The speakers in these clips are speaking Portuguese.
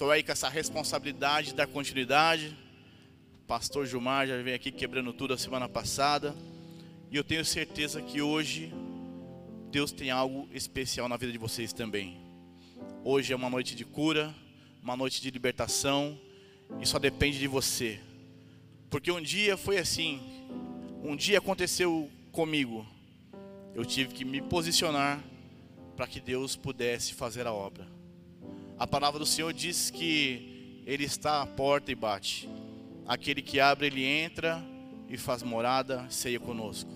Estou aí com essa responsabilidade da continuidade. Pastor Gilmar já veio aqui quebrando tudo a semana passada. E eu tenho certeza que hoje Deus tem algo especial na vida de vocês também. Hoje é uma noite de cura, uma noite de libertação, e só depende de você. Porque um dia foi assim, um dia aconteceu comigo. Eu tive que me posicionar para que Deus pudesse fazer a obra. A palavra do Senhor diz que Ele está à porta e bate. Aquele que abre, Ele entra e faz morada, ceia conosco.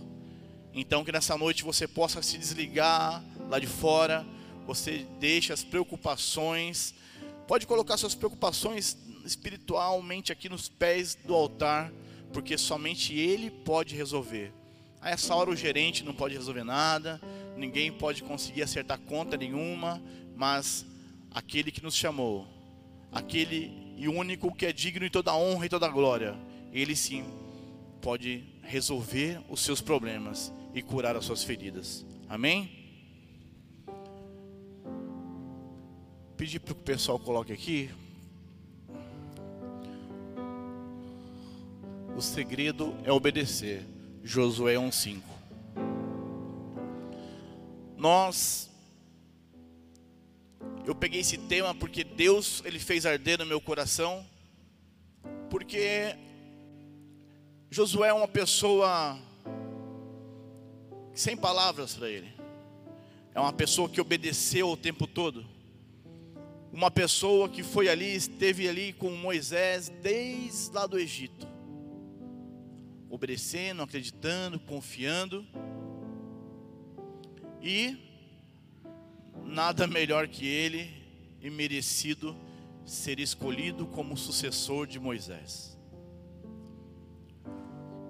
Então que nessa noite você possa se desligar lá de fora, você deixa as preocupações, pode colocar suas preocupações espiritualmente aqui nos pés do altar, porque somente Ele pode resolver. A essa hora o gerente não pode resolver nada, ninguém pode conseguir acertar conta nenhuma, mas aquele que nos chamou, aquele e único que é digno de toda honra e toda glória, ele sim pode resolver os seus problemas e curar as suas feridas. Amém? Pedir para que o pessoal coloque aqui. O segredo é obedecer. Josué 1:5. Nós eu peguei esse tema porque Deus ele fez arder no meu coração, porque Josué é uma pessoa sem palavras para ele. É uma pessoa que obedeceu o tempo todo. Uma pessoa que foi ali, esteve ali com Moisés desde lá do Egito. Obedecendo, acreditando, confiando. E nada melhor que ele e merecido ser escolhido como sucessor de Moisés.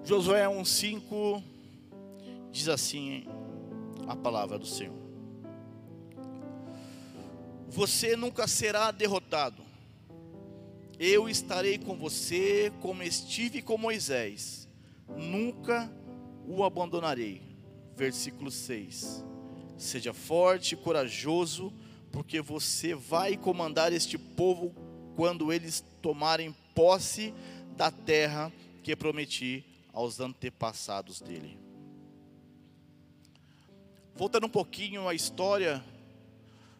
Josué 1,5 diz assim a palavra do Senhor: Você nunca será derrotado, eu estarei com você como estive com Moisés, nunca o abandonarei. Versículo 6 Seja forte e corajoso, porque você vai comandar este povo quando eles tomarem posse da terra que prometi aos antepassados dele. Voltando um pouquinho à história,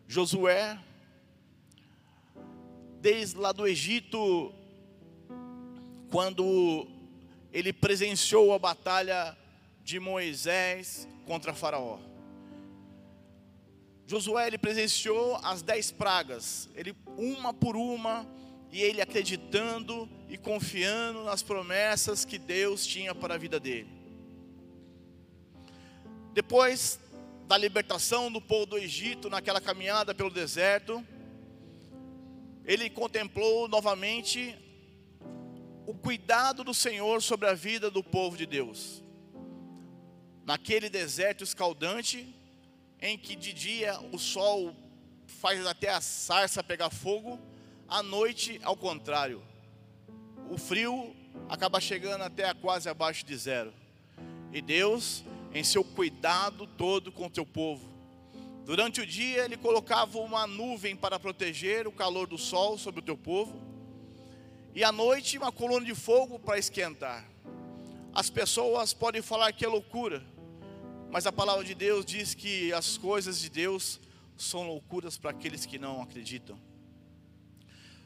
Josué, desde lá do Egito, quando ele presenciou a batalha de Moisés contra Faraó. Josué ele presenciou as dez pragas, ele uma por uma, e ele acreditando e confiando nas promessas que Deus tinha para a vida dele. Depois da libertação do povo do Egito, naquela caminhada pelo deserto, ele contemplou novamente o cuidado do Senhor sobre a vida do povo de Deus. Naquele deserto escaldante, em que de dia o sol faz até a sarça pegar fogo, à noite, ao contrário, o frio acaba chegando até quase abaixo de zero. E Deus, em seu cuidado todo com o teu povo, durante o dia ele colocava uma nuvem para proteger o calor do sol sobre o teu povo, e à noite uma coluna de fogo para esquentar. As pessoas podem falar que é loucura, mas a palavra de Deus diz que as coisas de Deus são loucuras para aqueles que não acreditam.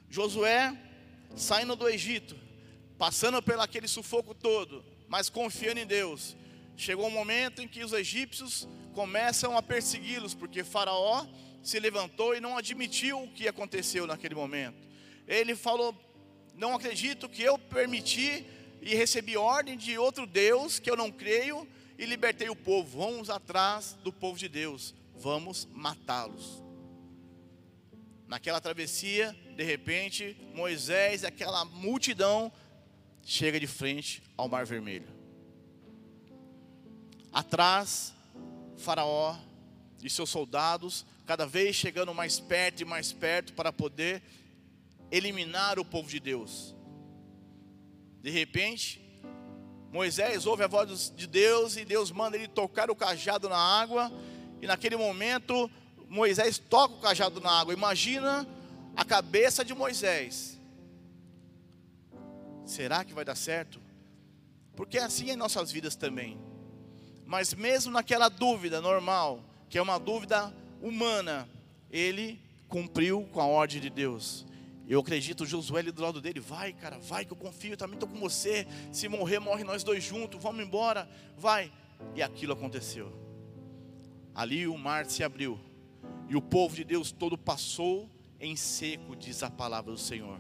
Josué, saindo do Egito, passando pelo aquele sufoco todo, mas confiando em Deus, chegou um momento em que os egípcios começam a persegui-los, porque Faraó se levantou e não admitiu o que aconteceu naquele momento. Ele falou: Não acredito que eu permiti e recebi ordem de outro Deus que eu não creio e libertei o povo. Vamos atrás do povo de Deus, vamos matá-los. Naquela travessia, de repente, Moisés e aquela multidão chega de frente ao Mar Vermelho. Atrás, Faraó e seus soldados, cada vez chegando mais perto e mais perto para poder eliminar o povo de Deus. De repente, Moisés ouve a voz de Deus e Deus manda ele tocar o cajado na água. E naquele momento, Moisés toca o cajado na água. Imagina a cabeça de Moisés. Será que vai dar certo? Porque é assim em nossas vidas também. Mas mesmo naquela dúvida normal, que é uma dúvida humana, ele cumpriu com a ordem de Deus. Eu acredito, Josué ali do lado dele, vai, cara, vai que eu confio, também estou com você. Se morrer, morre nós dois juntos, vamos embora, vai. E aquilo aconteceu. Ali o mar se abriu, e o povo de Deus todo passou em seco, diz a palavra do Senhor.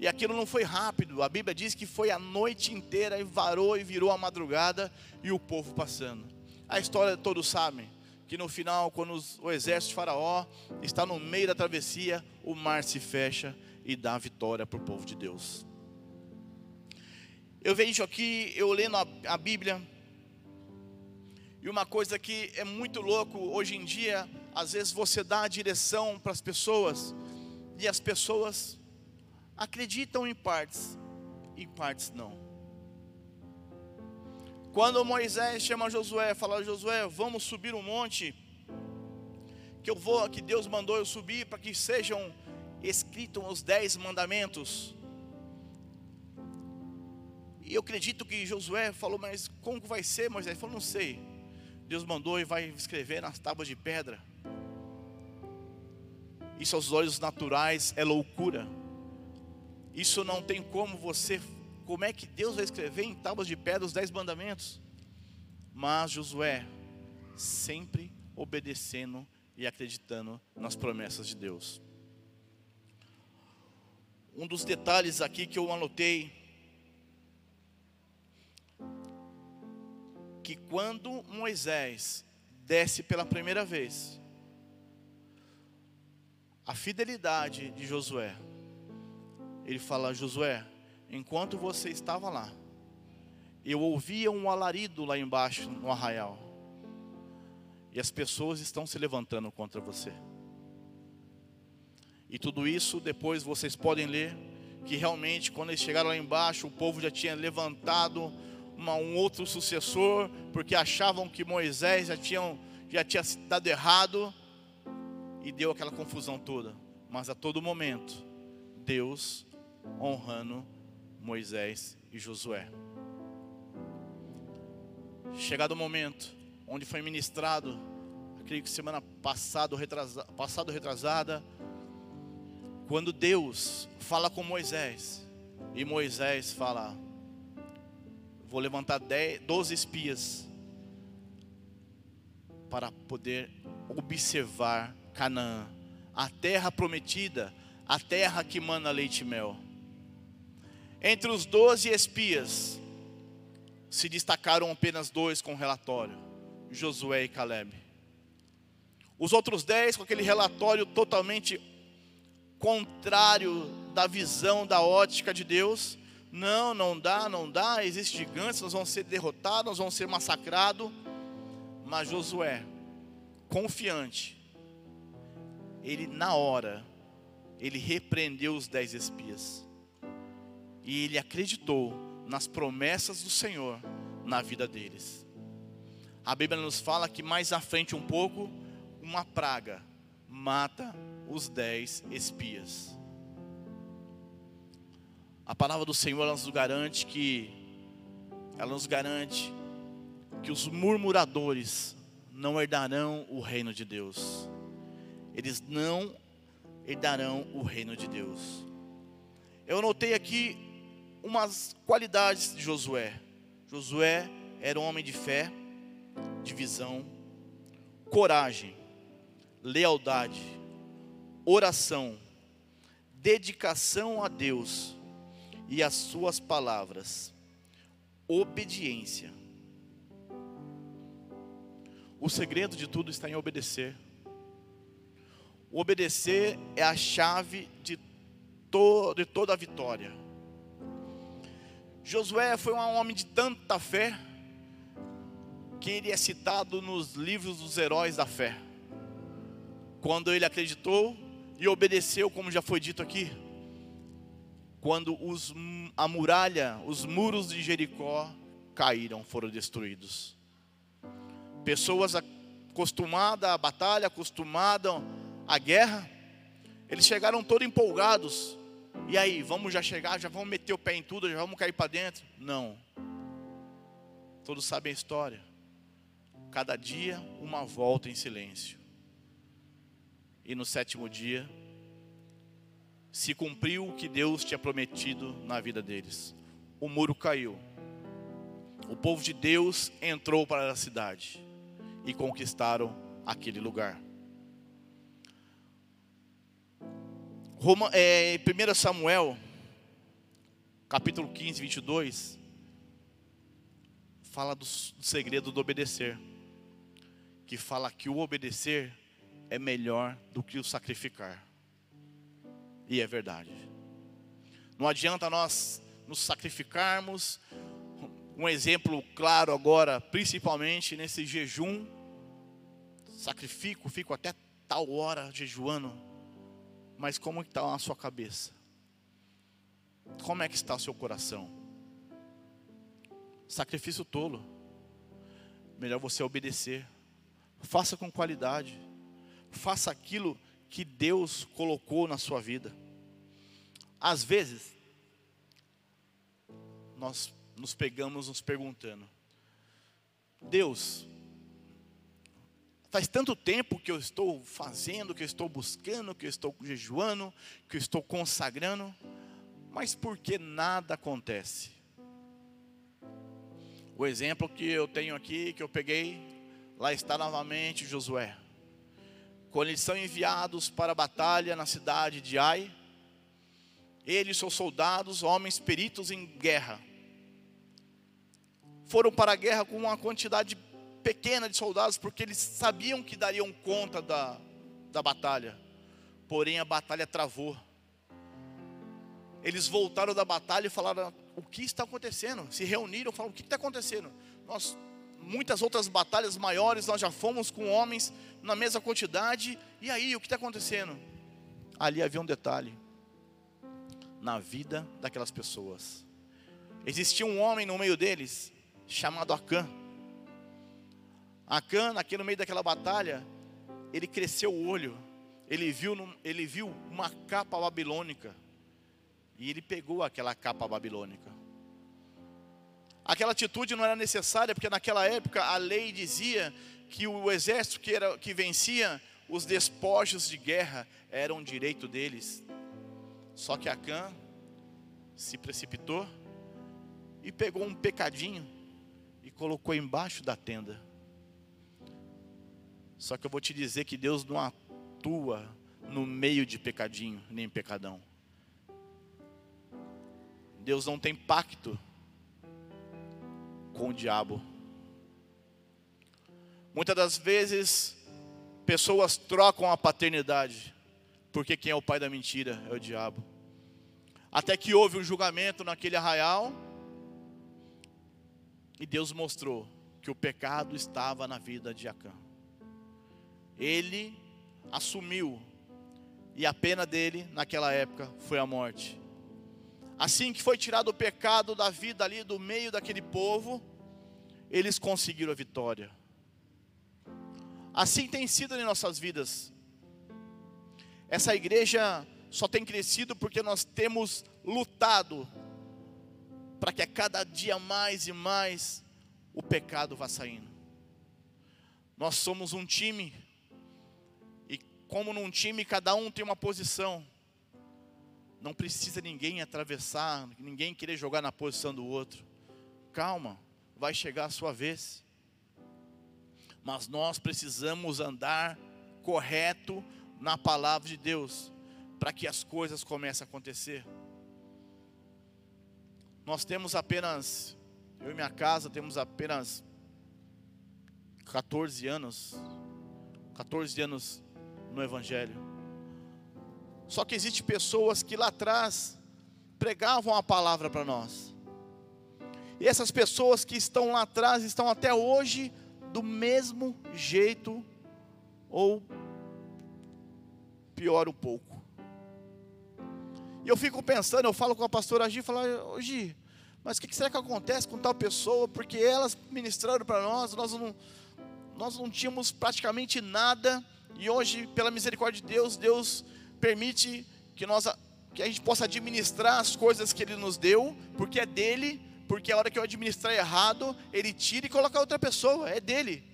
E aquilo não foi rápido, a Bíblia diz que foi a noite inteira e varou e virou a madrugada e o povo passando. A história todos sabem que no final, quando o exército de Faraó está no meio da travessia, o mar se fecha e dá vitória para o povo de Deus. Eu vejo aqui, eu lendo a, a Bíblia, e uma coisa que é muito louco hoje em dia, às vezes você dá a direção para as pessoas, e as pessoas acreditam em partes, em partes não. Quando Moisés chama Josué, fala: Josué, vamos subir um monte, que eu vou, que Deus mandou eu subir para que sejam escritos os dez mandamentos. E eu acredito que Josué falou, mas como vai ser, Moisés? Ele falou, não sei. Deus mandou e vai escrever nas tábuas de pedra. Isso aos olhos naturais é loucura. Isso não tem como você como é que Deus vai escrever em tábuas de pedra os dez mandamentos? Mas Josué, sempre obedecendo e acreditando nas promessas de Deus. Um dos detalhes aqui que eu anotei, que quando Moisés desce pela primeira vez, a fidelidade de Josué, ele fala: Josué, enquanto você estava lá, eu ouvia um alarido lá embaixo no arraial. E as pessoas estão se levantando contra você. E tudo isso depois vocês podem ler que realmente quando eles chegaram lá embaixo, o povo já tinha levantado uma, um outro sucessor, porque achavam que Moisés já, tinham, já tinha dado errado e deu aquela confusão toda. Mas a todo momento, Deus honrando Moisés e Josué. Chegado o momento onde foi ministrado, acredito que semana passada, retrasada, passado retrasada, quando Deus fala com Moisés, e Moisés fala: Vou levantar dez, 12 espias para poder observar Canaã, a terra prometida, a terra que manda leite e mel. Entre os doze espias, se destacaram apenas dois com relatório: Josué e Caleb. Os outros dez com aquele relatório totalmente contrário da visão, da ótica de Deus. Não, não dá, não dá, existe gigantes, nós vamos ser derrotados, nós vamos ser massacrados. Mas Josué, confiante, ele na hora, ele repreendeu os dez espias e ele acreditou nas promessas do Senhor na vida deles. A Bíblia nos fala que mais à frente um pouco, uma praga mata os dez espias. A palavra do Senhor nos garante que ela nos garante que os murmuradores não herdarão o reino de Deus. Eles não herdarão o reino de Deus. Eu notei aqui umas qualidades de Josué. Josué era um homem de fé, de visão, coragem, lealdade, oração, dedicação a Deus e às suas palavras, obediência. O segredo de tudo está em obedecer. O obedecer é a chave de, to de toda a vitória. Josué foi um homem de tanta fé que ele é citado nos livros dos heróis da fé. Quando ele acreditou e obedeceu, como já foi dito aqui, quando os, a muralha, os muros de Jericó caíram, foram destruídos. Pessoas acostumadas à batalha, acostumadas à guerra, Eles chegaram todos empolgados. E aí, vamos já chegar, já vamos meter o pé em tudo, já vamos cair para dentro? Não. Todos sabem a história. Cada dia, uma volta em silêncio. E no sétimo dia, se cumpriu o que Deus tinha prometido na vida deles. O muro caiu. O povo de Deus entrou para a cidade e conquistaram aquele lugar. Roma, é, 1 Samuel, capítulo 15, 22, fala do, do segredo do obedecer. Que fala que o obedecer é melhor do que o sacrificar. E é verdade. Não adianta nós nos sacrificarmos. Um exemplo claro agora, principalmente nesse jejum. Sacrifico, fico até tal hora jejuando mas como está a sua cabeça? Como é que está o seu coração? Sacrifício tolo. Melhor você obedecer. Faça com qualidade. Faça aquilo que Deus colocou na sua vida. Às vezes, nós nos pegamos nos perguntando: Deus, Faz tanto tempo que eu estou fazendo, que eu estou buscando, que eu estou jejuando, que eu estou consagrando, mas por que nada acontece? O exemplo que eu tenho aqui, que eu peguei, lá está novamente Josué. Quando eles são enviados para a batalha na cidade de Ai, ele e seus soldados, homens peritos em guerra, foram para a guerra com uma quantidade pequena de soldados, porque eles sabiam que dariam conta da, da batalha. Porém, a batalha travou. Eles voltaram da batalha e falaram: o que está acontecendo? Se reuniram, falaram: o que está acontecendo? Nós, muitas outras batalhas maiores, nós já fomos com homens na mesma quantidade. E aí, o que está acontecendo? Ali havia um detalhe na vida daquelas pessoas. Existia um homem no meio deles chamado Acã. Acã, aqui no meio daquela batalha, ele cresceu o olho, ele viu, ele viu uma capa babilônica, e ele pegou aquela capa babilônica. Aquela atitude não era necessária, porque naquela época a lei dizia que o exército que, era, que vencia os despojos de guerra eram direito deles. Só que Acã se precipitou e pegou um pecadinho e colocou embaixo da tenda. Só que eu vou te dizer que Deus não atua no meio de pecadinho, nem pecadão. Deus não tem pacto com o diabo. Muitas das vezes, pessoas trocam a paternidade, porque quem é o pai da mentira é o diabo. Até que houve um julgamento naquele arraial, e Deus mostrou que o pecado estava na vida de Acã ele assumiu, e a pena dele naquela época foi a morte. Assim que foi tirado o pecado da vida ali do meio daquele povo, eles conseguiram a vitória. Assim tem sido em nossas vidas. Essa igreja só tem crescido porque nós temos lutado para que a cada dia mais e mais o pecado vá saindo. Nós somos um time como num time cada um tem uma posição. Não precisa ninguém atravessar, ninguém querer jogar na posição do outro. Calma, vai chegar a sua vez. Mas nós precisamos andar correto na palavra de Deus, para que as coisas comecem a acontecer. Nós temos apenas, eu e minha casa temos apenas 14 anos, 14 anos no Evangelho. Só que existem pessoas que lá atrás pregavam a palavra para nós. E essas pessoas que estão lá atrás estão até hoje do mesmo jeito ou pior um pouco. E eu fico pensando, eu falo com a pastora Gi, falo, Gi, mas o que será que acontece com tal pessoa? Porque elas ministraram para nós, nós não, nós não tínhamos praticamente nada e hoje, pela misericórdia de Deus, Deus permite que nós que a gente possa administrar as coisas que ele nos deu, porque é dele, porque a hora que eu administrar errado, ele tira e coloca outra pessoa, é dele.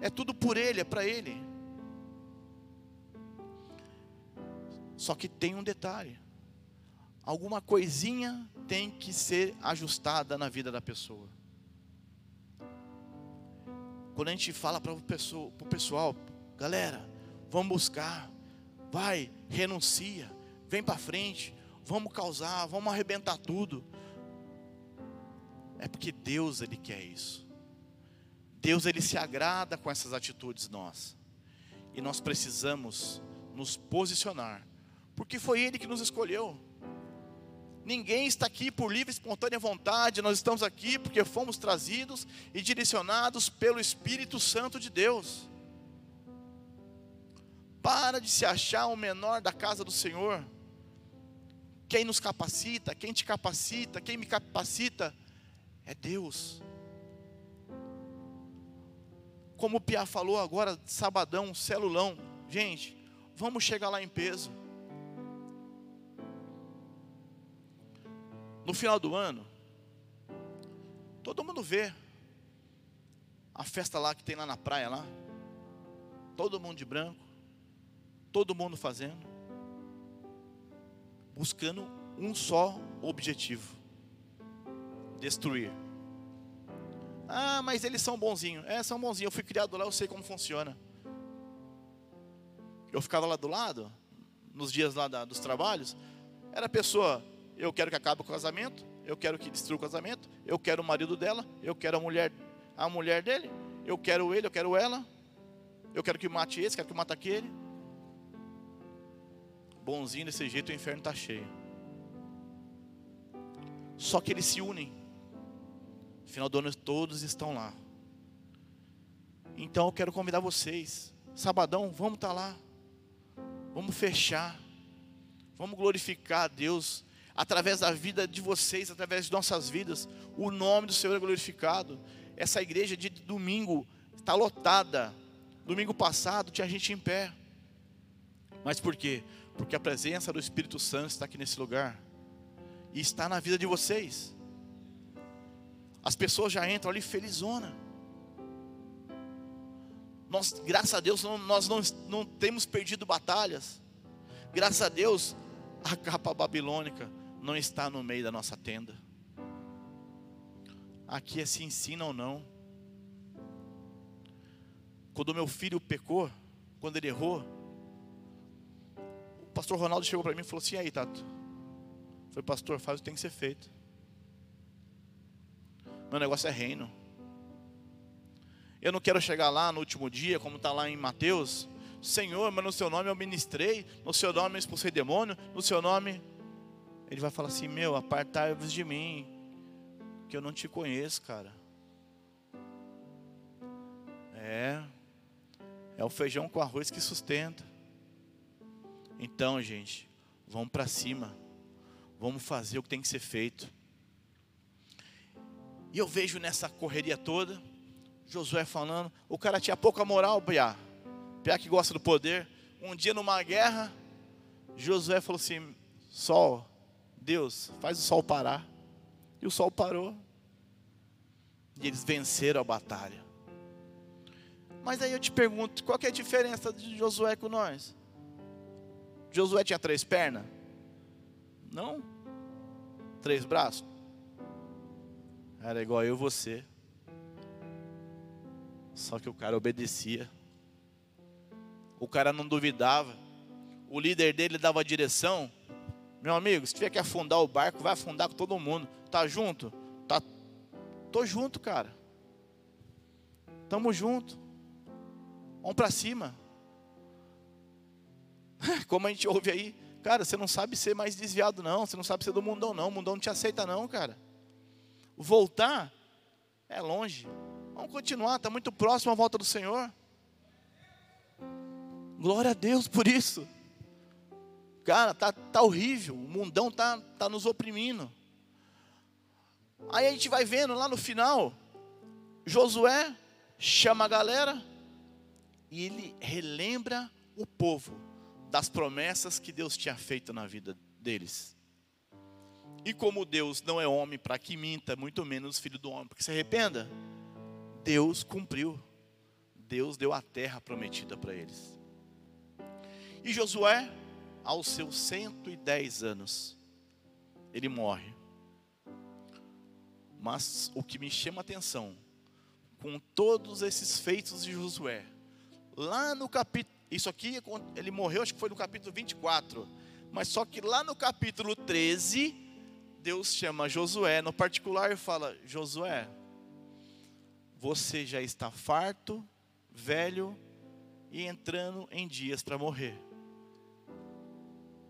É tudo por ele, é para ele. Só que tem um detalhe. Alguma coisinha tem que ser ajustada na vida da pessoa. Quando a gente fala para o pessoal, galera, vamos buscar, vai, renuncia, vem para frente, vamos causar, vamos arrebentar tudo. É porque Deus ele quer isso. Deus ele se agrada com essas atitudes nós. E nós precisamos nos posicionar, porque foi ele que nos escolheu. Ninguém está aqui por livre e espontânea vontade, nós estamos aqui porque fomos trazidos e direcionados pelo Espírito Santo de Deus. Para de se achar o menor da casa do Senhor. Quem nos capacita, quem te capacita, quem me capacita é Deus. Como o Pia falou agora, sabadão, celulão. Gente, vamos chegar lá em peso. No final do ano, todo mundo vê a festa lá que tem lá na praia lá. Todo mundo de branco, todo mundo fazendo, buscando um só objetivo: destruir. Ah, mas eles são bonzinhos. É, são bonzinhos. Eu fui criado lá, eu sei como funciona. Eu ficava lá do lado, nos dias lá da, dos trabalhos. Era a pessoa eu quero que acabe o casamento, eu quero que destrua o casamento, eu quero o marido dela, eu quero a mulher, a mulher dele, eu quero ele, eu quero ela, eu quero que mate esse, quero que mate aquele. Bonzinho desse jeito o inferno está cheio. Só que eles se unem. Final do ano todos estão lá. Então eu quero convidar vocês. Sabadão, vamos estar tá lá. Vamos fechar. Vamos glorificar a Deus através da vida de vocês, através de nossas vidas, o nome do Senhor é glorificado. Essa igreja de domingo está lotada. Domingo passado tinha gente em pé. Mas por quê? Porque a presença do Espírito Santo está aqui nesse lugar. E está na vida de vocês. As pessoas já entram ali felizona. Nós, graças a Deus, nós não, não temos perdido batalhas. Graças a Deus, a capa babilônica não está no meio da nossa tenda. Aqui é se ensina ou não. Quando meu filho pecou, quando ele errou, pastor Ronaldo chegou para mim e falou assim: aí, Tato. Foi pastor, faz o que tem que ser feito. Meu negócio é reino. Eu não quero chegar lá no último dia, como está lá em Mateus. Senhor, mas no seu nome eu ministrei, no seu nome eu expulsei demônio, no seu nome ele vai falar assim: Meu, apartai-vos de mim, que eu não te conheço, cara. É, é o feijão com arroz que sustenta. Então, gente, vamos para cima, vamos fazer o que tem que ser feito. E eu vejo nessa correria toda, Josué falando, o cara tinha pouca moral, Piá. Piá que gosta do poder. Um dia numa guerra, Josué falou assim: Sol, Deus, faz o sol parar. E o sol parou. E eles venceram a batalha. Mas aí eu te pergunto, qual é a diferença de Josué com nós? Josué tinha três pernas? Não? Três braços? Era igual eu e você. Só que o cara obedecia. O cara não duvidava. O líder dele dava a direção. Meu amigo, se tiver que afundar o barco, vai afundar com todo mundo. Tá junto? Tá. Tô junto, cara. Tamo junto. Vamos para cima. Como a gente ouve aí, cara, você não sabe ser mais desviado não, você não sabe ser do mundão não, o mundão não te aceita não, cara. Voltar é longe. Vamos continuar, está muito próximo a volta do Senhor. Glória a Deus por isso. Cara, tá, tá horrível, o mundão tá, tá nos oprimindo. Aí a gente vai vendo lá no final, Josué chama a galera e ele relembra o povo das promessas que Deus tinha feito na vida deles. E como Deus não é homem para que minta, muito menos filho do homem para que se arrependa, Deus cumpriu. Deus deu a terra prometida para eles. E Josué, aos seus 110 anos, ele morre. Mas o que me chama a atenção, com todos esses feitos de Josué, lá no capítulo, isso aqui, ele morreu, acho que foi no capítulo 24, mas só que lá no capítulo 13, Deus chama Josué no particular e fala: Josué, você já está farto, velho e entrando em dias para morrer.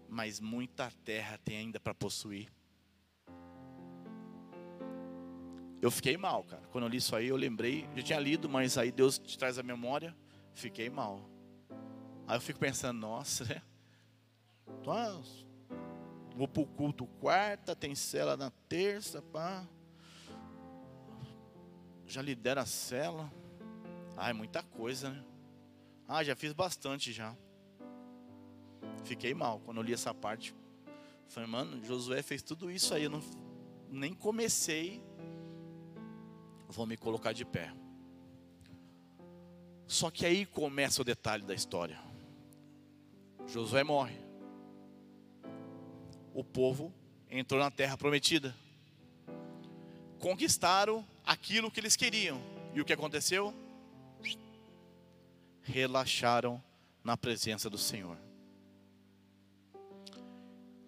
Mas muita terra tem ainda para possuir. Eu fiquei mal, cara. Quando eu li isso aí, eu lembrei, já tinha lido, mas aí Deus te traz a memória, fiquei mal. Aí eu fico pensando, nossa, né? Vou para o culto quarta, tem cela na terça, pá. Já lidera a cela. Ah, é muita coisa, né? Ah, já fiz bastante já. Fiquei mal quando eu li essa parte. Falei, mano, Josué fez tudo isso aí, eu não, nem comecei. Vou me colocar de pé. Só que aí começa o detalhe da história. Josué morre o povo entrou na terra prometida. Conquistaram aquilo que eles queriam. E o que aconteceu? Relaxaram na presença do Senhor.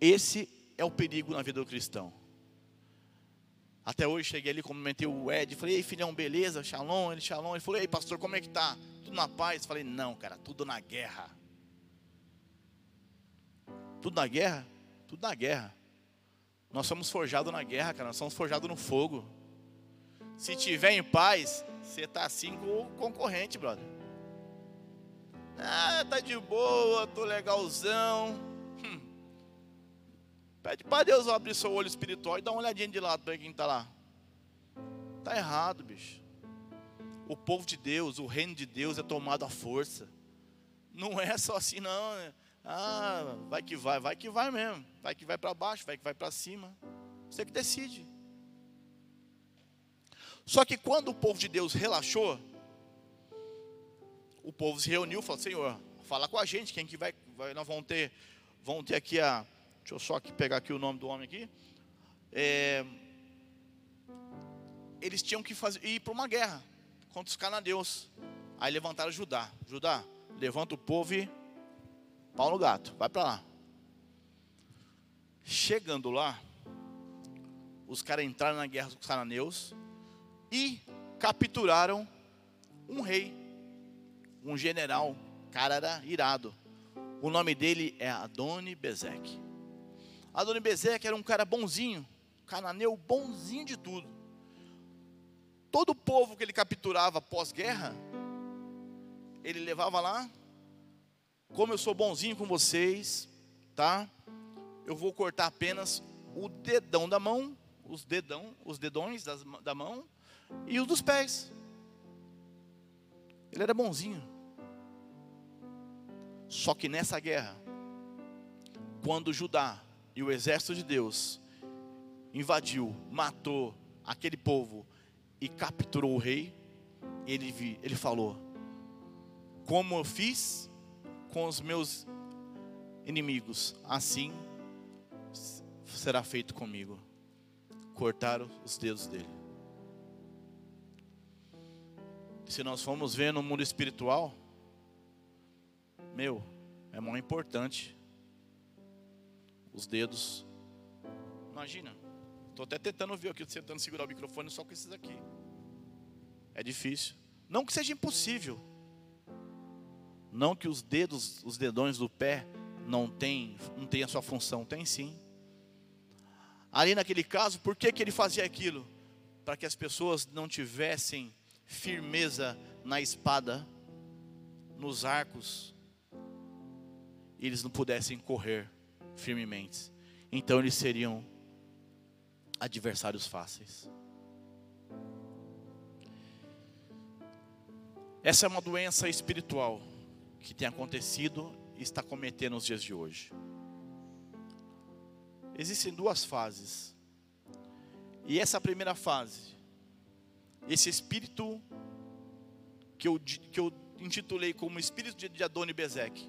Esse é o perigo na vida do cristão. Até hoje cheguei ali, cumprimentei o Ed, falei, ei filhão, beleza, shalom, ele shalom. Ele falou, ei pastor, como é que tá? Tudo na paz? Falei, não, cara, tudo na guerra. Tudo na guerra? Tudo na guerra. Nós somos forjados na guerra, cara. Nós somos forjados no fogo. Se tiver em paz, você está assim com o concorrente, brother. Ah, tá de boa, tô legalzão. Hum. Pede para Deus abrir seu olho espiritual e dá uma olhadinha de lado para quem está lá. Tá errado, bicho. O povo de Deus, o reino de Deus é tomado à força. Não é só assim, não. Ah, vai que vai, vai que vai mesmo. Vai que vai para baixo, vai que vai para cima. Você que decide. Só que quando o povo de Deus relaxou, o povo se reuniu e falou: Senhor, fala com a gente, quem que vai, vai nós vamos ter, vamos ter aqui a, deixa eu só aqui pegar aqui o nome do homem aqui. É, eles tinham que fazer, ir para uma guerra contra os cananeus. Aí levantaram Judá. Judá, levanta o povo e Paulo Gato, vai para lá. Chegando lá, os caras entraram na guerra com os cananeus e capturaram um rei, um general, cara era irado. O nome dele é Adoni Bezek. Adoni Bezek era um cara bonzinho, cananeu bonzinho de tudo. Todo o povo que ele capturava pós-guerra, ele levava lá, como eu sou bonzinho com vocês, tá? Eu vou cortar apenas o dedão da mão, os dedão, os dedões das, da mão e os dos pés. Ele era bonzinho. Só que nessa guerra, quando Judá e o exército de Deus invadiu, matou aquele povo e capturou o rei, ele, ele falou: Como eu fiz com os meus inimigos, assim será feito comigo. Cortaram os dedos dele. Se nós formos ver no mundo espiritual, meu, é muito importante. Os dedos. Imagina. Estou até tentando ver aqui, tentando segurar o microfone só com esses aqui. É difícil. Não que seja impossível. Não que os dedos, os dedões do pé não tem, não tem a sua função, tem sim. Ali naquele caso, por que, que ele fazia aquilo? Para que as pessoas não tivessem firmeza na espada, nos arcos, e eles não pudessem correr firmemente. Então eles seriam adversários fáceis. Essa é uma doença espiritual que tem acontecido está cometendo nos dias de hoje. Existem duas fases. E essa primeira fase, esse espírito que eu, que eu intitulei como espírito de Adoni Bezek,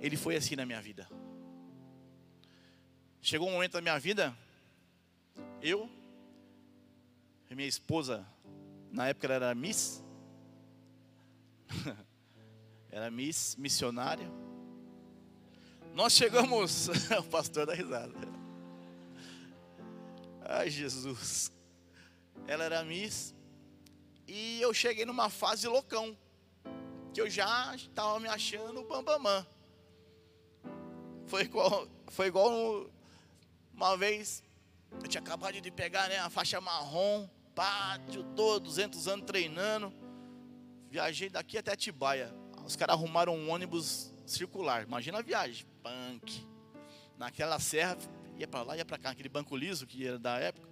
ele foi assim na minha vida. Chegou um momento da minha vida, eu e minha esposa, na época ela era Miss, era Miss missionária. Nós chegamos, o pastor da risada. Ai, Jesus. Ela era Miss. E eu cheguei numa fase loucão. Que eu já estava me achando bambamã. Foi igual, foi igual uma vez, eu tinha acabado de pegar né, a faixa marrom, pátio todo, 200 anos treinando. Viajei daqui até Atibaia. Os caras arrumaram um ônibus circular. Imagina a viagem, punk. Naquela serra, ia para lá, ia para cá, aquele banco liso que era da época.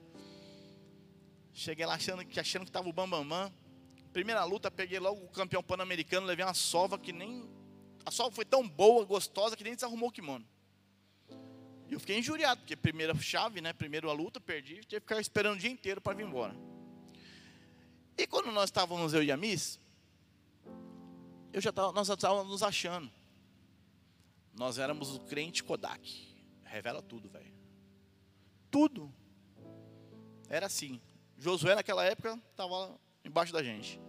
Cheguei lá achando que achando que tava o bambamã. Primeira luta, peguei logo o campeão pan-americano, levei uma sova que nem a sova foi tão boa, gostosa que nem desarrumou o kimono. E eu fiquei injuriado, porque primeira chave, né, primeiro a luta, perdi, tive que ficar esperando o dia inteiro para vir embora. E quando nós estávamos eu e a Miss, eu já tava, nós já estávamos nos achando. Nós éramos o crente Kodak. Revela tudo, velho. Tudo. Era assim. Josué naquela época estava embaixo da gente.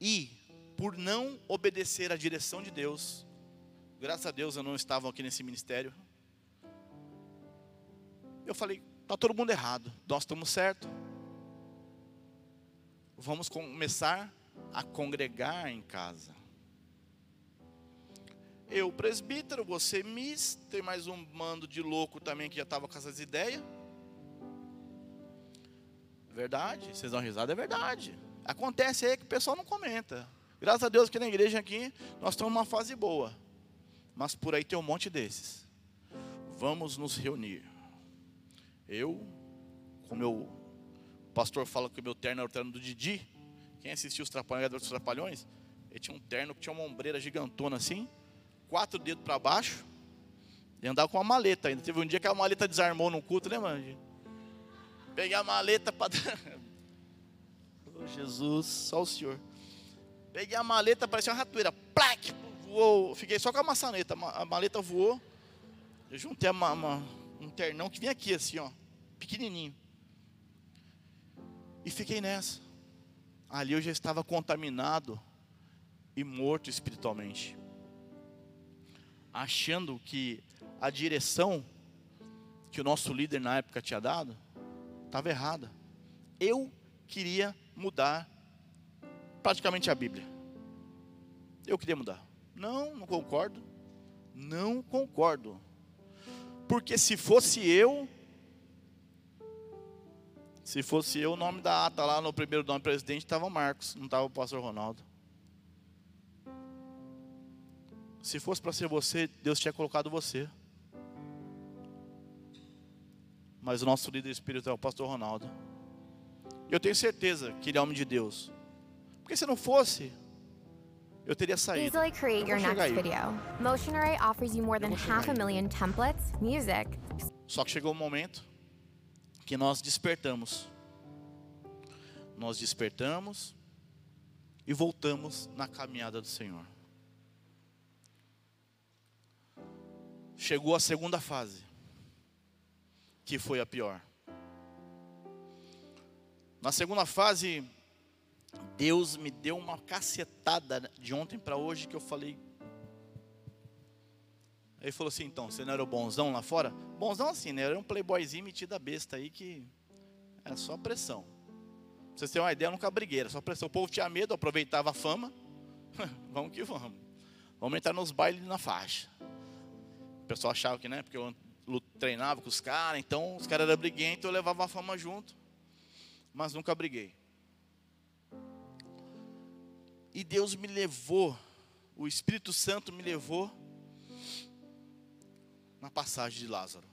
E por não obedecer à direção de Deus, graças a Deus eu não estava aqui nesse ministério. Eu falei, tá todo mundo errado, nós estamos certo. Vamos começar a congregar em casa. Eu, presbítero, você, miss, tem mais um mando de louco também que já estava com essas ideias. Verdade, vocês dão risada, é verdade. Acontece aí que o pessoal não comenta. Graças a Deus que na igreja aqui nós estamos numa fase boa. Mas por aí tem um monte desses. Vamos nos reunir. Eu, como meu pastor fala que o meu terno era o terno do Didi. Quem assistiu os Trapalhões, dos Trapalhões, ele tinha um terno que tinha uma ombreira gigantona assim, quatro dedos para baixo, e andava com uma maleta ainda. Teve um dia que a maleta desarmou no culto, mano? Peguei a maleta para. oh, Jesus, só o Senhor. Peguei a maleta, parecia uma ratoeira. Plac! Voou. Fiquei só com a maçaneta. A maleta voou. Eu juntei uma, uma, um ternão que vinha aqui assim, ó. Pequenininho. E fiquei nessa. Ali eu já estava contaminado e morto espiritualmente. Achando que a direção que o nosso líder na época tinha dado estava errada. Eu queria mudar praticamente a Bíblia. Eu queria mudar. Não, não concordo. Não concordo. Porque se fosse eu, se fosse eu, o nome da ata lá no primeiro nome presidente estava Marcos, não estava o pastor Ronaldo. Se fosse para ser você, Deus tinha colocado você. Mas o nosso líder espiritual é o pastor Ronaldo. Eu tenho certeza que ele é homem de Deus. Porque se não fosse, eu teria saído. Easily create your next video. Array offers you more than half a million templates, music. Só que chegou um momento que nós despertamos. Nós despertamos e voltamos na caminhada do Senhor. Chegou a segunda fase, que foi a pior. Na segunda fase, Deus me deu uma cacetada de ontem para hoje que eu falei. Ele falou assim: então, você não era o bonzão lá fora? Bonzão assim, né? Era um playboyzinho metido a besta aí que era só pressão. Pra vocês terem uma ideia, eu nunca briguei, era só pressão. O povo tinha medo, aproveitava a fama. vamos que vamos. Vamos entrar nos bailes na faixa. O pessoal achava que, né? Porque eu treinava com os caras, então os caras eram briguentos, eu levava a fama junto. Mas nunca briguei. E Deus me levou, o Espírito Santo me levou na passagem de Lázaro.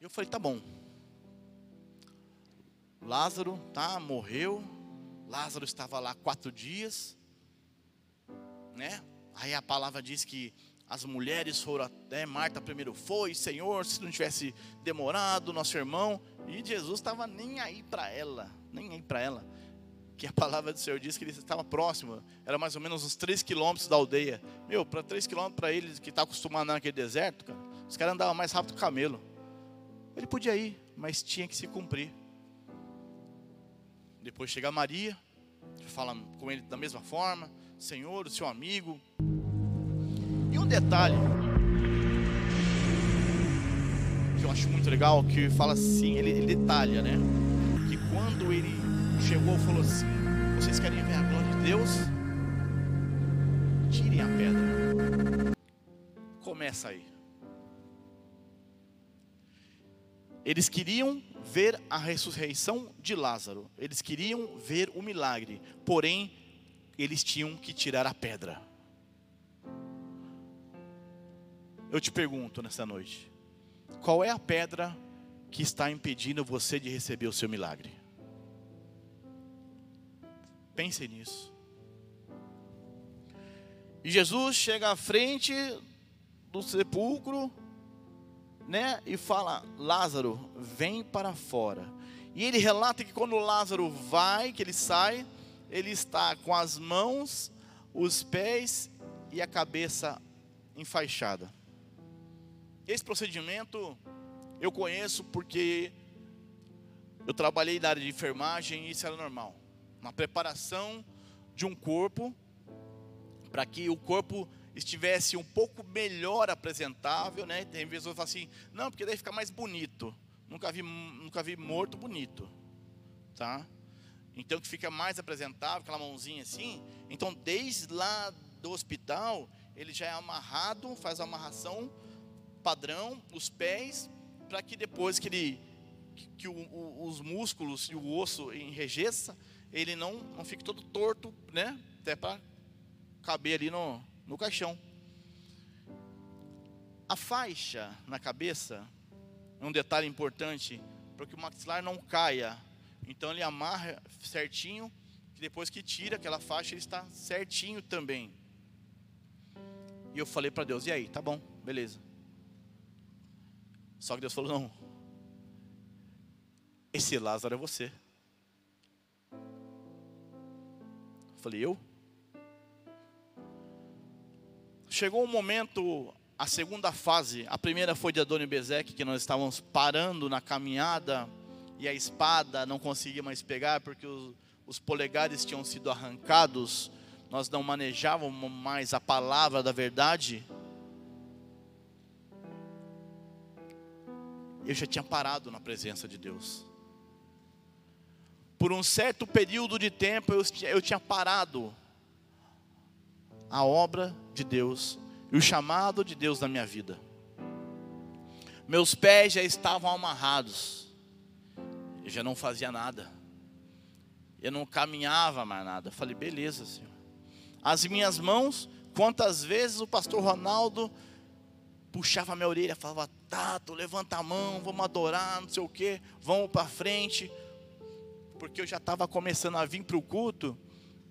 Eu falei, tá bom. Lázaro, tá, morreu. Lázaro estava lá quatro dias, né? Aí a palavra diz que as mulheres foram até Marta primeiro foi, Senhor, se não tivesse demorado, nosso irmão, e Jesus estava nem aí para ela, nem aí para ela. Que a palavra do Senhor diz que ele estava próximo, era mais ou menos uns 3 quilômetros da aldeia. Meu, para 3 quilômetros para ele que está acostumado naquele deserto, cara, os caras andavam mais rápido que o camelo. Ele podia ir, mas tinha que se cumprir. Depois chega Maria, fala com ele da mesma forma, Senhor, o seu amigo. E um detalhe que eu acho muito legal, que fala assim, ele, ele detalha, né? Que quando ele chegou, falou assim: Vocês querem ver a glória de Deus? Tirem a pedra. Começa aí. Eles queriam ver a ressurreição de Lázaro, eles queriam ver o milagre, porém, eles tinham que tirar a pedra. Eu te pergunto nessa noite: qual é a pedra que está impedindo você de receber o seu milagre? Pense nisso. E Jesus chega à frente do sepulcro né? E fala: Lázaro, vem para fora. E ele relata que quando Lázaro vai, que ele sai, ele está com as mãos, os pés e a cabeça enfaixada. Esse procedimento eu conheço porque eu trabalhei na área de enfermagem e isso era normal. Uma preparação de um corpo para que o corpo estivesse um pouco melhor apresentável, né? Tem vezes eu falo assim, não, porque daí fica mais bonito. Nunca vi, nunca vi morto bonito, tá? Então que fica mais apresentável, aquela mãozinha assim. Então desde lá do hospital ele já é amarrado, faz a amarração padrão, os pés, para que depois que ele que, que o, o, os músculos e o osso enrijeça, ele não não fique todo torto, né? Até para caber ali no no caixão. A faixa na cabeça é um detalhe importante para que o maxilar não caia. Então ele amarra certinho, que depois que tira aquela faixa ele está certinho também. E eu falei para Deus: "E aí, tá bom, beleza?" Só que Deus falou: "Não. Esse Lázaro é você." Falei: "Eu?" Chegou um momento, a segunda fase, a primeira foi de Adônio Bezek, que nós estávamos parando na caminhada e a espada não conseguia mais pegar porque os, os polegares tinham sido arrancados, nós não manejávamos mais a palavra da verdade. Eu já tinha parado na presença de Deus. Por um certo período de tempo eu, eu tinha parado a obra de Deus e o chamado de Deus na minha vida. Meus pés já estavam amarrados, eu já não fazia nada, eu não caminhava mais nada. Eu falei, beleza, Senhor. As minhas mãos, quantas vezes o pastor Ronaldo puxava minha orelha, falava, Tato, levanta a mão, vamos adorar, não sei o que, vamos para frente, porque eu já estava começando a vir para o culto,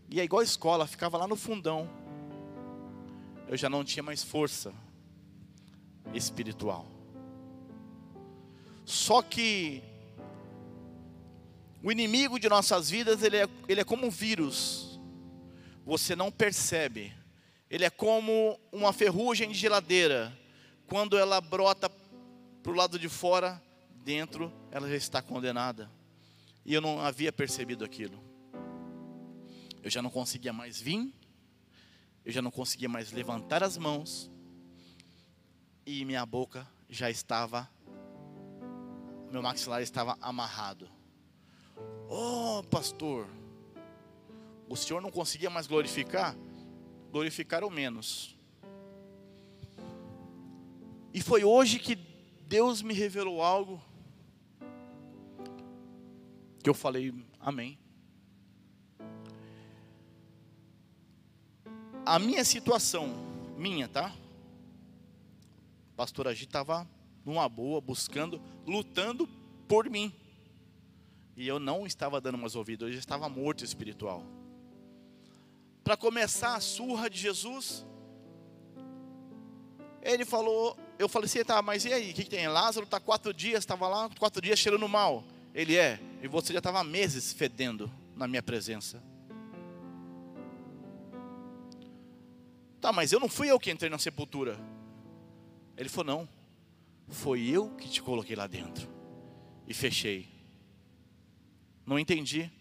e é igual a escola, ficava lá no fundão eu já não tinha mais força espiritual. Só que o inimigo de nossas vidas, ele é, ele é como um vírus. Você não percebe. Ele é como uma ferrugem de geladeira. Quando ela brota para o lado de fora, dentro ela já está condenada. E eu não havia percebido aquilo. Eu já não conseguia mais vir eu já não conseguia mais levantar as mãos e minha boca já estava, meu maxilar estava amarrado. Oh, pastor, o senhor não conseguia mais glorificar? Glorificar o menos. E foi hoje que Deus me revelou algo que eu falei, amém. a minha situação, minha, tá? Pastor Agi estava numa boa, buscando, lutando por mim. E eu não estava dando mais ouvido, eu já estava morto espiritual. Para começar a surra de Jesus, ele falou, eu falei assim, tá, mas e aí, o que, que tem? Lázaro está quatro dias, estava lá, quatro dias cheirando mal. Ele é, e você já estava meses fedendo na minha presença. Tá, mas eu não fui eu que entrei na sepultura. Ele falou, não, foi eu que te coloquei lá dentro. E fechei. Não entendi.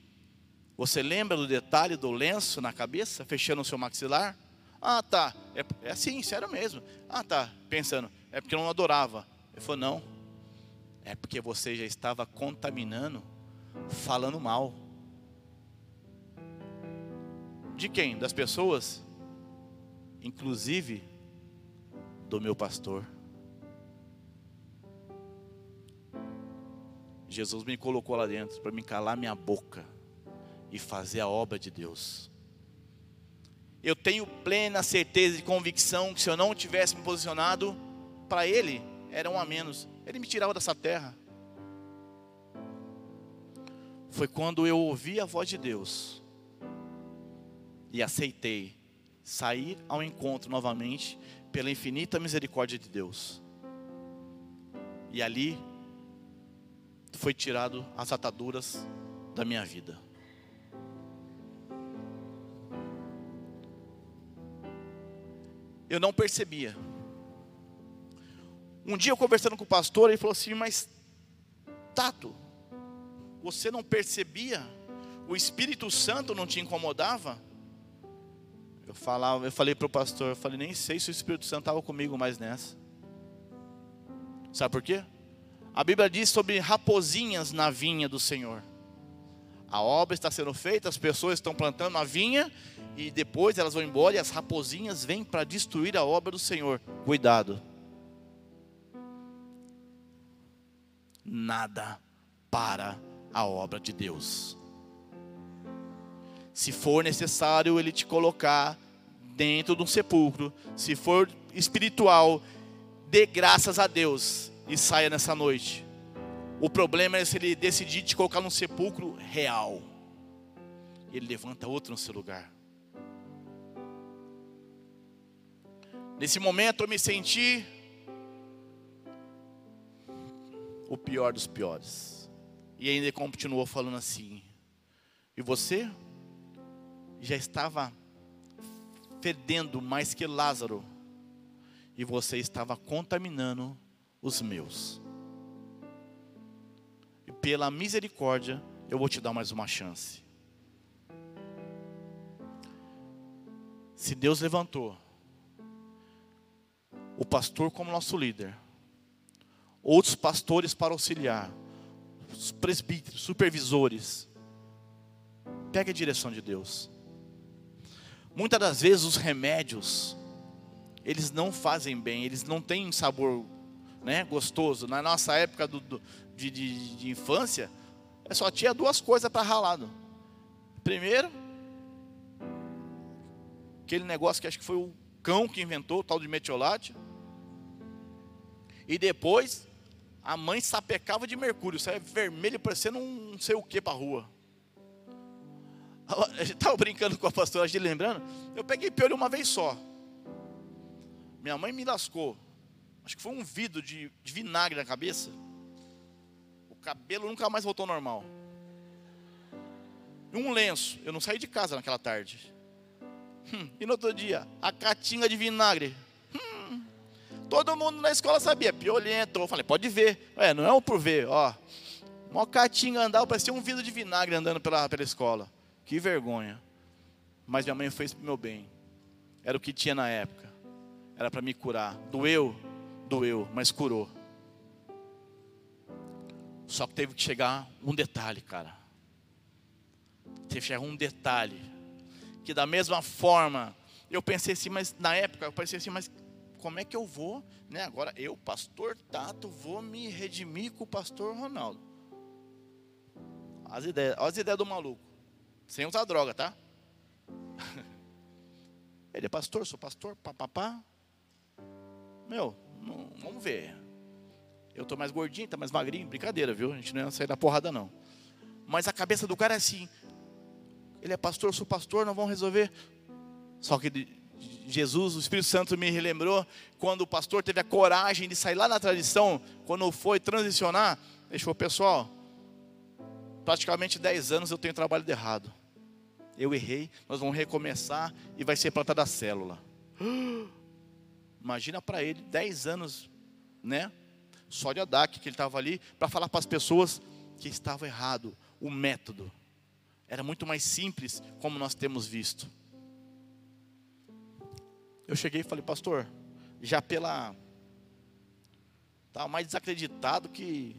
Você lembra do detalhe do lenço na cabeça, fechando o seu maxilar? Ah, tá. É, é assim, sério mesmo. Ah, tá. Pensando, é porque eu não adorava. Ele falou, não. É porque você já estava contaminando, falando mal. De quem? Das pessoas? Inclusive do meu pastor. Jesus me colocou lá dentro para me calar minha boca e fazer a obra de Deus eu tenho plena certeza e convicção que se eu não tivesse me posicionado para Ele, era um a menos. Ele me tirava dessa terra. Foi quando eu ouvi a voz de Deus e aceitei sair ao encontro novamente pela infinita misericórdia de Deus. E ali foi tirado as ataduras da minha vida. eu não percebia. Um dia eu conversando com o pastor, ele falou assim: Mas, Tato, você não percebia? O Espírito Santo não te incomodava? Eu, falava, eu falei para o pastor, eu falei, nem sei se o Espírito Santo estava comigo mais nessa. Sabe por quê? A Bíblia diz sobre raposinhas na vinha do Senhor. A obra está sendo feita, as pessoas estão plantando a vinha e depois elas vão embora e as raposinhas vêm para destruir a obra do Senhor. Cuidado. Nada para a obra de Deus. Se for necessário ele te colocar dentro de um sepulcro, se for espiritual, dê graças a Deus e saia nessa noite. O problema é se ele decidir te colocar num sepulcro real. Ele levanta outro no seu lugar. Nesse momento eu me senti o pior dos piores. E ainda continuou falando assim: E você já estava fedendo mais que Lázaro, e você estava contaminando os meus. E pela misericórdia, eu vou te dar mais uma chance. Se Deus levantou o pastor como nosso líder, outros pastores para auxiliar, os presbíteros, supervisores. Pegue a direção de Deus. Muitas das vezes os remédios, eles não fazem bem, eles não têm sabor né, gostoso. Na nossa época do, do, de, de, de infância, só tinha duas coisas para ralado. Primeiro, aquele negócio que acho que foi o cão que inventou, o tal de metiolate. E depois, a mãe sapecava de mercúrio, saia vermelho, parecendo um não sei o que para a rua. Estava brincando com a pastora, gente lembrando. Eu peguei piolho uma vez só. Minha mãe me lascou. Acho que foi um vidro de, de vinagre na cabeça. O cabelo nunca mais voltou ao normal. E um lenço. Eu não saí de casa naquela tarde. Hum, e no outro dia, a catinga de vinagre. Todo mundo na escola sabia, piolento. Eu falei, pode ver. É, não é um por ver, ó. Uma catinga andava, parecia um vidro de vinagre andando pela, pela escola. Que vergonha. Mas minha mãe fez para o meu bem. Era o que tinha na época. Era para me curar. Doeu? Doeu, mas curou. Só que teve que chegar um detalhe, cara. Teve que chegar um detalhe que da mesma forma, eu pensei assim, mas na época eu pensei assim, mas como é que eu vou, né? Agora eu, pastor Tato, vou me redimir com o pastor Ronaldo. As ideias, as ideias do maluco. Sem usar droga, tá? Ele é pastor, sou pastor, papapá. Meu, não, vamos ver. Eu tô mais gordinho, tá mais magrinho, brincadeira, viu? A gente não ia sair da porrada não. Mas a cabeça do cara é assim: ele é pastor, sou pastor, não vão resolver. Só que Jesus, o Espírito Santo me relembrou quando o pastor teve a coragem de sair lá na tradição, quando foi transicionar, falou: pessoal, praticamente 10 anos eu tenho trabalho de errado. Eu errei, nós vamos recomeçar e vai ser plantada a célula. Imagina para ele, 10 anos, né? Só de Adak, que ele estava ali, para falar para as pessoas que estava errado, o método. Era muito mais simples, como nós temos visto. Eu cheguei e falei, pastor, já pela. Estava mais desacreditado que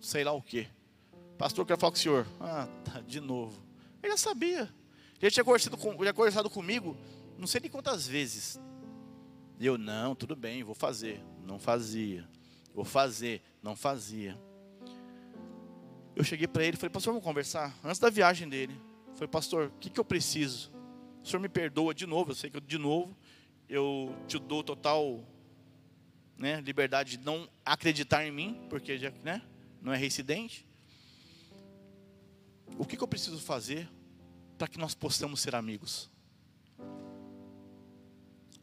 sei lá o quê. Pastor, eu quero falar com o senhor. Ah, tá, de novo. Ele já sabia. Ele tinha conversado, com, já conversado comigo, não sei nem quantas vezes. Eu, não, tudo bem, vou fazer. Não fazia. Vou fazer, não fazia. Eu cheguei para ele e falei, pastor, vamos conversar. Antes da viagem dele. Falei, pastor, o que, que eu preciso? O senhor me perdoa de novo, eu sei que eu, de novo eu te dou total né, liberdade de não acreditar em mim, porque já, né, não é reincidente. O que, que eu preciso fazer para que nós possamos ser amigos?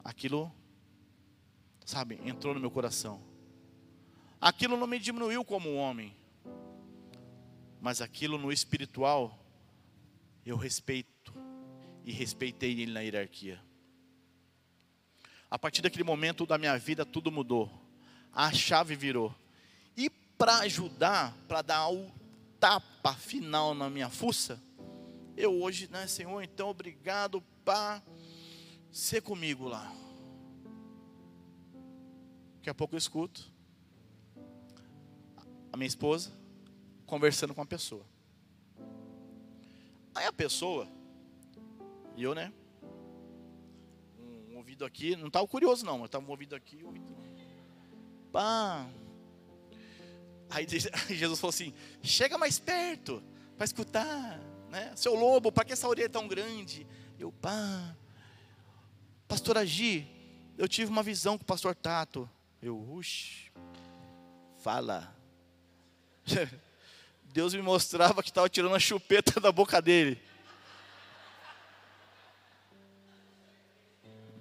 Aquilo, sabe, entrou no meu coração. Aquilo não me diminuiu como homem, mas aquilo no espiritual eu respeito e respeitei ele na hierarquia. A partir daquele momento da minha vida tudo mudou. A chave virou. E para ajudar, para dar o tapa final na minha fuça, eu hoje, né, Senhor, então obrigado para ser comigo lá. Daqui a pouco eu escuto a minha esposa conversando com a pessoa. Aí a pessoa, e eu, né? Ouvido aqui, não estava curioso não, eu estava ouvido aqui. Pá, Aí Jesus falou assim: chega mais perto para escutar, né? Seu lobo, para que essa orelha é tão grande? Eu, pá, pastor Agi, eu tive uma visão com o pastor Tato. Eu, uxe, fala. Deus me mostrava que estava tirando a chupeta da boca dele.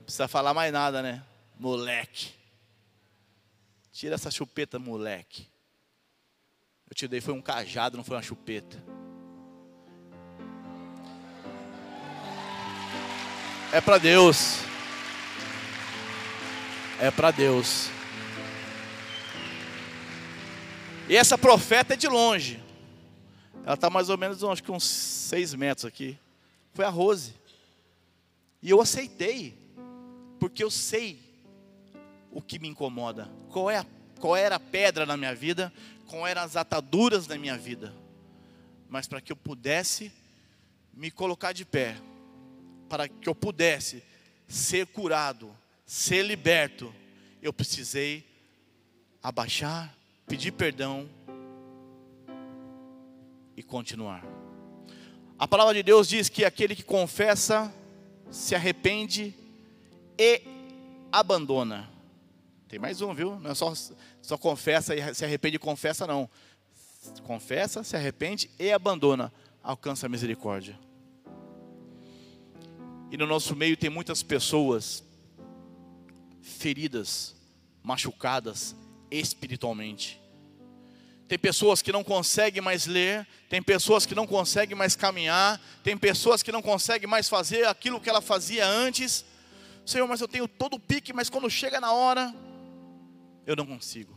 Precisa falar mais nada, né? Moleque. Tira essa chupeta, moleque. Eu te dei foi um cajado, não foi uma chupeta. É para Deus. É para Deus. E essa profeta é de longe. Ela está mais ou menos, acho que uns seis metros aqui. Foi a Rose. E eu aceitei, porque eu sei o que me incomoda. Qual é a, qual era a pedra na minha vida? com eram as ataduras da minha vida, mas para que eu pudesse me colocar de pé, para que eu pudesse ser curado, ser liberto, eu precisei abaixar, pedir perdão e continuar. A palavra de Deus diz que aquele que confessa, se arrepende e abandona. Tem mais um, viu? Não é só só confessa e se arrepende e confessa, não. Confessa, se arrepende e abandona. Alcança a misericórdia. E no nosso meio tem muitas pessoas feridas, machucadas espiritualmente. Tem pessoas que não conseguem mais ler, tem pessoas que não conseguem mais caminhar, tem pessoas que não conseguem mais fazer aquilo que ela fazia antes. Senhor, mas eu tenho todo o pique, mas quando chega na hora, eu não consigo.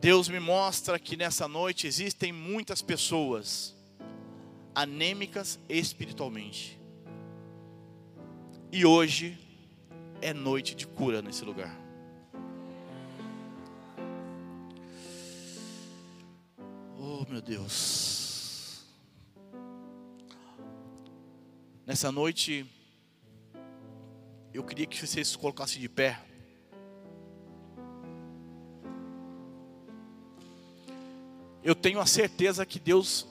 Deus me mostra que nessa noite existem muitas pessoas anêmicas espiritualmente. E hoje é noite de cura nesse lugar. Oh, meu Deus. Nessa noite, eu queria que você se colocasse de pé. Eu tenho a certeza que Deus